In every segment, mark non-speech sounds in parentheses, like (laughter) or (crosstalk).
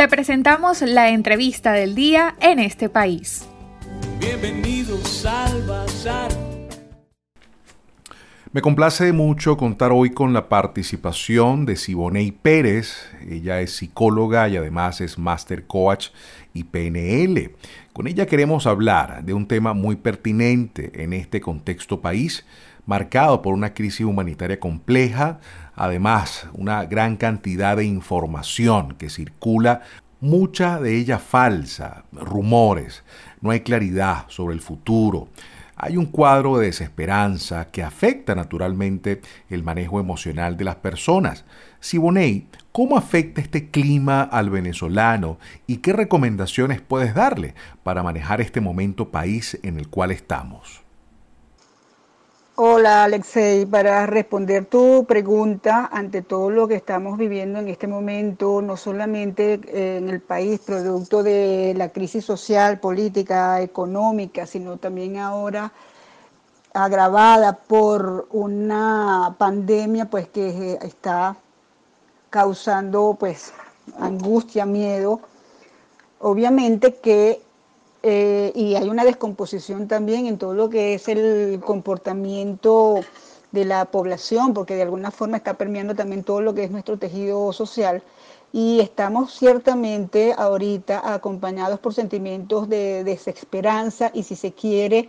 Te presentamos la entrevista del día en este país. Bienvenidos al Bazar. Me complace mucho contar hoy con la participación de Siboney Pérez. Ella es psicóloga y además es Master Coach y PNL. Con ella queremos hablar de un tema muy pertinente en este contexto país, marcado por una crisis humanitaria compleja, además una gran cantidad de información que circula, mucha de ella falsa, rumores, no hay claridad sobre el futuro. Hay un cuadro de desesperanza que afecta naturalmente el manejo emocional de las personas. Siboney, ¿cómo afecta este clima al venezolano y qué recomendaciones puedes darle para manejar este momento país en el cual estamos? Hola Alexei, para responder tu pregunta ante todo lo que estamos viviendo en este momento, no solamente eh, en el país producto de la crisis social, política, económica, sino también ahora agravada por una pandemia pues que está causando pues angustia, miedo. Obviamente que eh, y hay una descomposición también en todo lo que es el comportamiento de la población, porque de alguna forma está permeando también todo lo que es nuestro tejido social. Y estamos ciertamente ahorita acompañados por sentimientos de desesperanza y si se quiere,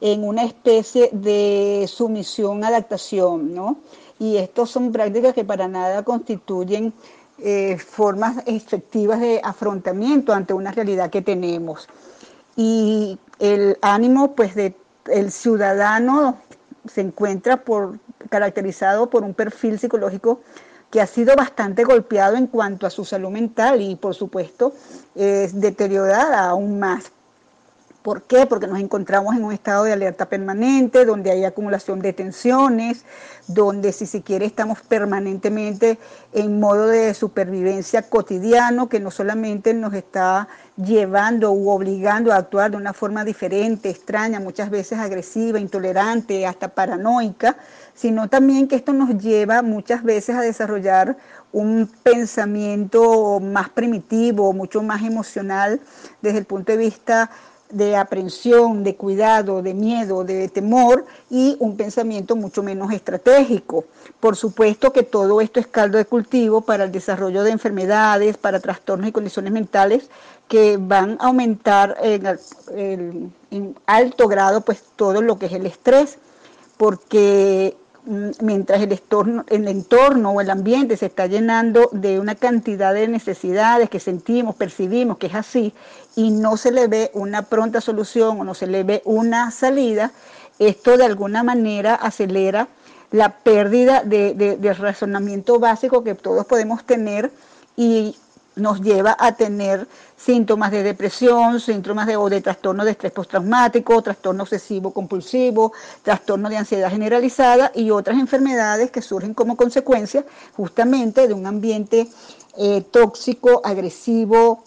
en una especie de sumisión, adaptación, ¿no? Y estas son prácticas que para nada constituyen eh, formas efectivas de afrontamiento ante una realidad que tenemos y el ánimo pues de el ciudadano se encuentra por, caracterizado por un perfil psicológico que ha sido bastante golpeado en cuanto a su salud mental y por supuesto es deteriorada aún más ¿Por qué? Porque nos encontramos en un estado de alerta permanente, donde hay acumulación de tensiones, donde si se quiere estamos permanentemente en modo de supervivencia cotidiano, que no solamente nos está llevando u obligando a actuar de una forma diferente, extraña, muchas veces agresiva, intolerante, hasta paranoica, sino también que esto nos lleva muchas veces a desarrollar un pensamiento más primitivo, mucho más emocional desde el punto de vista de aprensión, de cuidado, de miedo, de temor y un pensamiento mucho menos estratégico. Por supuesto que todo esto es caldo de cultivo para el desarrollo de enfermedades, para trastornos y condiciones mentales que van a aumentar en, en alto grado pues todo lo que es el estrés, porque mientras el entorno, el entorno o el ambiente se está llenando de una cantidad de necesidades que sentimos, percibimos que es así, y no se le ve una pronta solución o no se le ve una salida, esto de alguna manera acelera la pérdida de razonamiento básico que todos podemos tener y nos lleva a tener síntomas de depresión, síntomas de, o de trastorno de estrés postraumático, trastorno obsesivo compulsivo, trastorno de ansiedad generalizada y otras enfermedades que surgen como consecuencia justamente de un ambiente eh, tóxico, agresivo,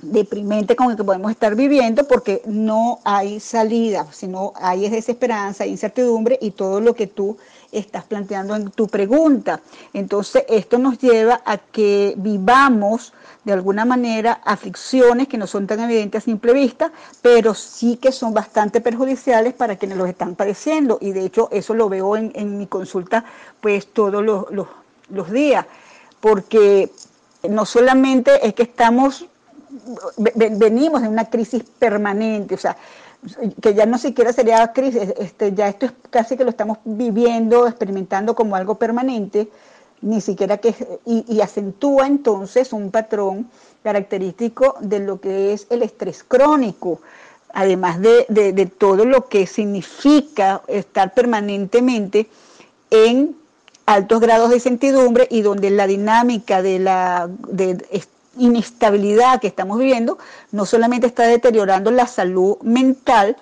deprimente con el que podemos estar viviendo porque no hay salida, sino hay desesperanza, incertidumbre y todo lo que tú estás planteando en tu pregunta. Entonces, esto nos lleva a que vivamos de alguna manera aflicciones que no son tan evidentes a simple vista, pero sí que son bastante perjudiciales para quienes los están padeciendo. Y de hecho, eso lo veo en, mi consulta pues todos los, los días, porque no solamente es que estamos venimos de una crisis permanente, o sea, que ya no siquiera sería crisis, este, ya esto es casi que lo estamos viviendo, experimentando como algo permanente, ni siquiera que, y, acentúa entonces un patrón característico de lo que es el estrés crónico, además de, de, todo lo que significa estar permanentemente en altos grados de incertidumbre y donde la dinámica de la de inestabilidad que estamos viviendo no solamente está deteriorando la salud mental,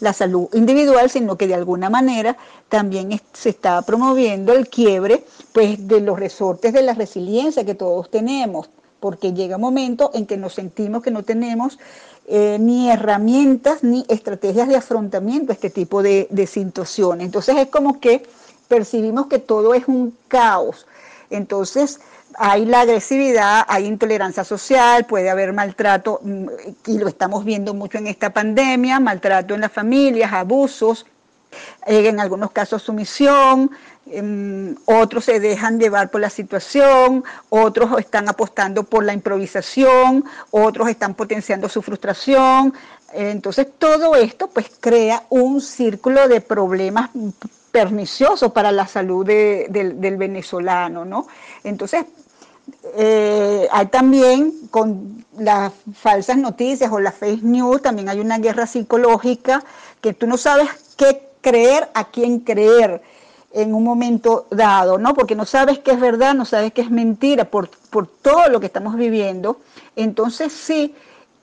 la salud individual, sino que de alguna manera también se está promoviendo el quiebre pues, de los resortes de la resiliencia que todos tenemos, porque llega un momento en que nos sentimos que no tenemos eh, ni herramientas ni estrategias de afrontamiento a este tipo de, de situaciones. Entonces es como que percibimos que todo es un caos. Entonces, hay la agresividad, hay intolerancia social, puede haber maltrato, mm, y lo estamos viendo mucho en esta pandemia, maltrato en las familias, abusos, eh, en algunos casos sumisión, em, otros se dejan llevar por la situación, otros están apostando por la improvisación, otros están potenciando su frustración. Entonces todo esto pues crea un círculo de problemas perniciosos para la salud del venezolano, ¿no? Entonces eh, hay también con las falsas noticias o las fake news, también hay una guerra psicológica que tú no sabes qué creer, a quién creer en un momento dado, ¿no? Porque no sabes qué es verdad, no sabes qué es mentira por, por todo lo que estamos viviendo. Entonces sí,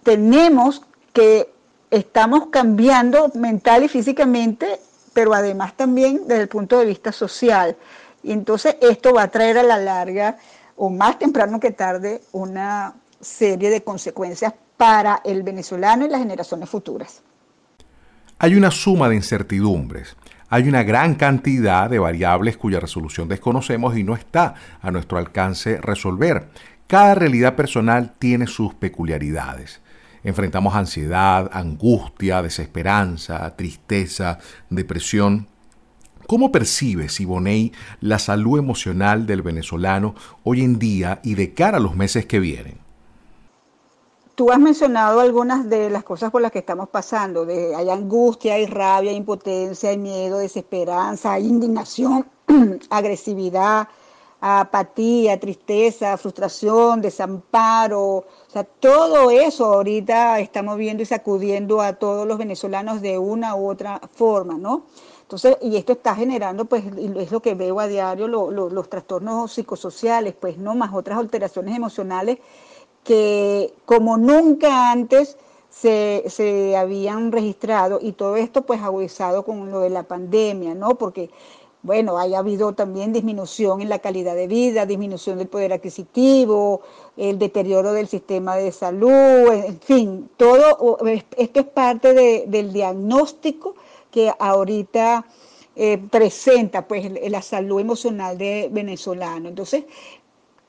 tenemos que, estamos cambiando mental y físicamente, pero además también desde el punto de vista social. Y entonces esto va a traer a la larga o más temprano que tarde una serie de consecuencias para el venezolano y las generaciones futuras. Hay una suma de incertidumbres, hay una gran cantidad de variables cuya resolución desconocemos y no está a nuestro alcance resolver. Cada realidad personal tiene sus peculiaridades. Enfrentamos ansiedad, angustia, desesperanza, tristeza, depresión ¿Cómo percibe Siboney la salud emocional del venezolano hoy en día y de cara a los meses que vienen? Tú has mencionado algunas de las cosas por las que estamos pasando. De, hay angustia, hay rabia, hay impotencia, hay miedo, desesperanza, hay indignación, (clears throat) agresividad, apatía, tristeza, frustración, desamparo. O sea, todo eso ahorita estamos viendo y sacudiendo a todos los venezolanos de una u otra forma, ¿no? Entonces, y esto está generando, pues, es lo que veo a diario, los trastornos psicosociales, pues, ¿no? Más otras alteraciones emocionales que como nunca antes se, se habían registrado y todo esto, pues, agudizado con lo de la pandemia, ¿no? Porque bueno, haya habido también disminución en la calidad de vida, disminución del poder adquisitivo, el deterioro del sistema de salud, en fin, todo esto es parte del diagnóstico que ahorita eh, presenta pues la salud emocional de venezolano. Entonces,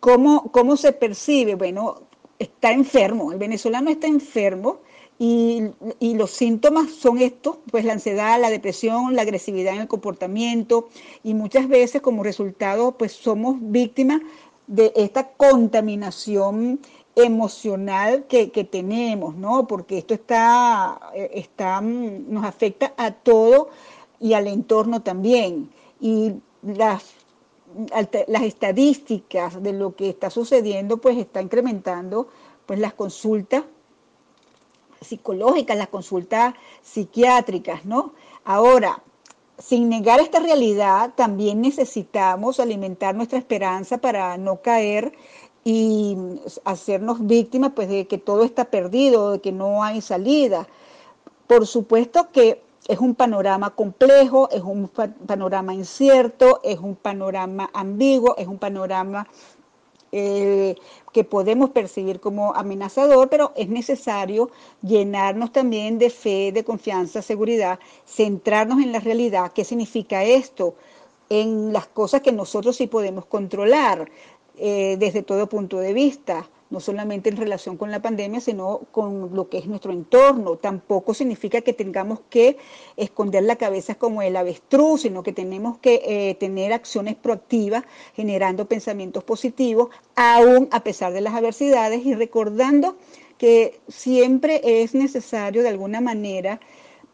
¿cómo, ¿cómo se percibe? Bueno, está enfermo, el venezolano está enfermo y, y, los síntomas son estos, pues la ansiedad, la depresión, la agresividad en el comportamiento y muchas veces como resultado pues somos víctimas de esta contaminación emocional que, tenemos, ¿no? Porque esto está, eh, está, mm, nos afecta a todo y al entorno también. Y las, las estadísticas de lo que está sucediendo, pues está incrementando pues las consultas psicológicas, las consultas psiquiátricas, ¿no? Ahora, sin negar esta realidad, también necesitamos alimentar nuestra esperanza para no caer y hacernos víctimas pues de que todo está perdido, de que no hay salida. Por supuesto que es un panorama complejo, es un panorama incierto, es un panorama ambiguo, es un panorama eh, que podemos percibir como amenazador, pero es necesario llenarnos también de fe, de confianza, seguridad, centrarnos en la realidad. ¿Qué significa esto? En las cosas que nosotros sí podemos controlar, eh, desde todo punto de vista, no solamente en relación con la pandemia, sino con lo que es nuestro entorno. Tampoco significa que tengamos que esconder la cabeza como el avestruz, sino que tenemos que eh, tener acciones proactivas, generando pensamientos positivos, aún a pesar de las adversidades y recordando que siempre es necesario de alguna manera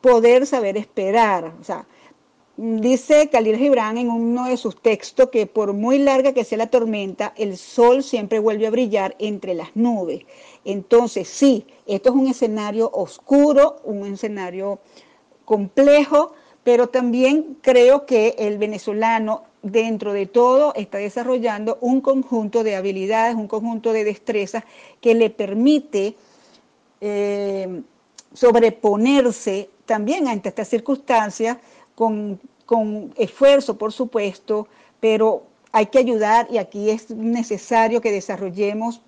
poder saber esperar. O sea, Dice Khalil Gibran en uno de sus textos que por muy larga que sea la tormenta, el sol siempre vuelve a brillar entre las nubes. Entonces, sí, esto es un escenario oscuro, un escenario complejo, pero también creo que el venezolano dentro de todo está desarrollando un conjunto de habilidades, un conjunto de destrezas que le permite eh, sobreponerse también ante estas circunstancias con, esfuerzo, por supuesto, pero hay que ayudar y aquí es necesario que desarrollemos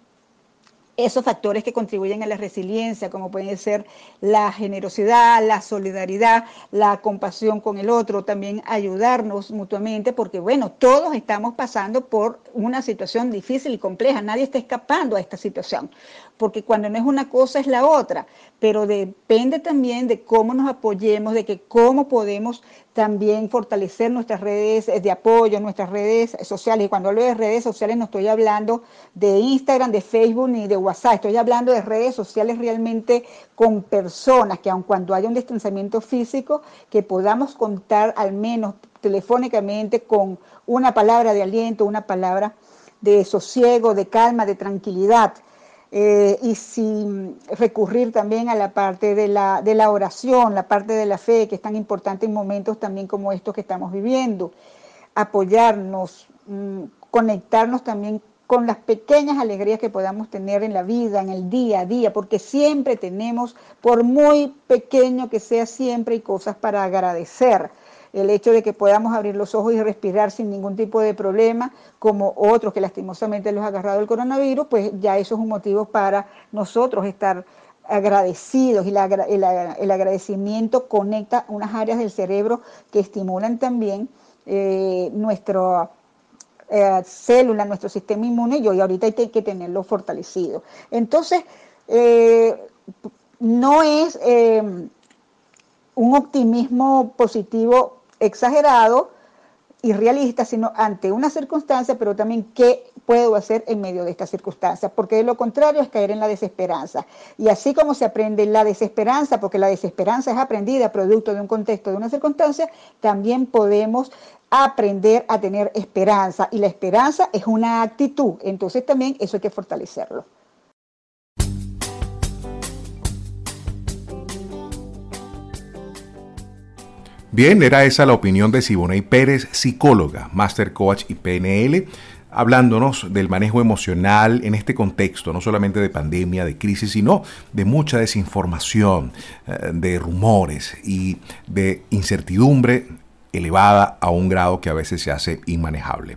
esos factores que contribuyen a la resiliencia, como pueden ser la generosidad, la solidaridad, la compasión con el otro, también ayudarnos mutuamente, porque bueno, todos estamos pasando por una situación difícil y compleja, nadie está escapando a esta situación, porque cuando no es una cosa es la otra, pero depende también de cómo nos apoyemos, de que cómo podemos también fortalecer nuestras redes de apoyo, nuestras redes sociales. Y cuando hablo de redes sociales no estoy hablando de Instagram, de Facebook ni de WhatsApp, estoy hablando de redes sociales realmente con personas que aun cuando haya un distanciamiento físico, que podamos contar al menos telefónicamente con una palabra de aliento, una palabra de sosiego, de calma, de tranquilidad. Eh, y sin recurrir también a la parte de la, de la oración, la parte de la fe, que es tan importante en momentos también como estos que estamos viviendo. Apoyarnos, mm, conectarnos también con las pequeñas alegrías que podamos tener en la vida, en el día a día, porque siempre tenemos, por muy pequeño que sea, siempre hay cosas para agradecer el hecho de que podamos abrir los ojos y respirar sin ningún tipo de problema, como otros que lastimosamente los ha agarrado el coronavirus, pues ya eso es un motivo para nosotros estar agradecidos y el, agradecimiento conecta unas áreas del cerebro que estimulan también eh, nuestra eh, célula, nuestro sistema inmune y ahorita hay que tenerlo fortalecido. Entonces, eh, no es un optimismo positivo exagerado y realista, sino ante una circunstancia, pero también qué puedo hacer en medio de esta circunstancia, porque de lo contrario es caer en la desesperanza. Y así como se aprende la desesperanza, porque la desesperanza es aprendida producto de un contexto, de una circunstancia, también podemos aprender a tener esperanza. Y la esperanza es una actitud, entonces también eso hay que fortalecerlo. Bien, era esa la opinión de Siboney Pérez, psicóloga, Master Coach y PNL, hablándonos del manejo emocional en este contexto, no solamente de pandemia, de crisis, sino de mucha desinformación, eh, de rumores y de incertidumbre elevada a un grado que a veces se hace inmanejable.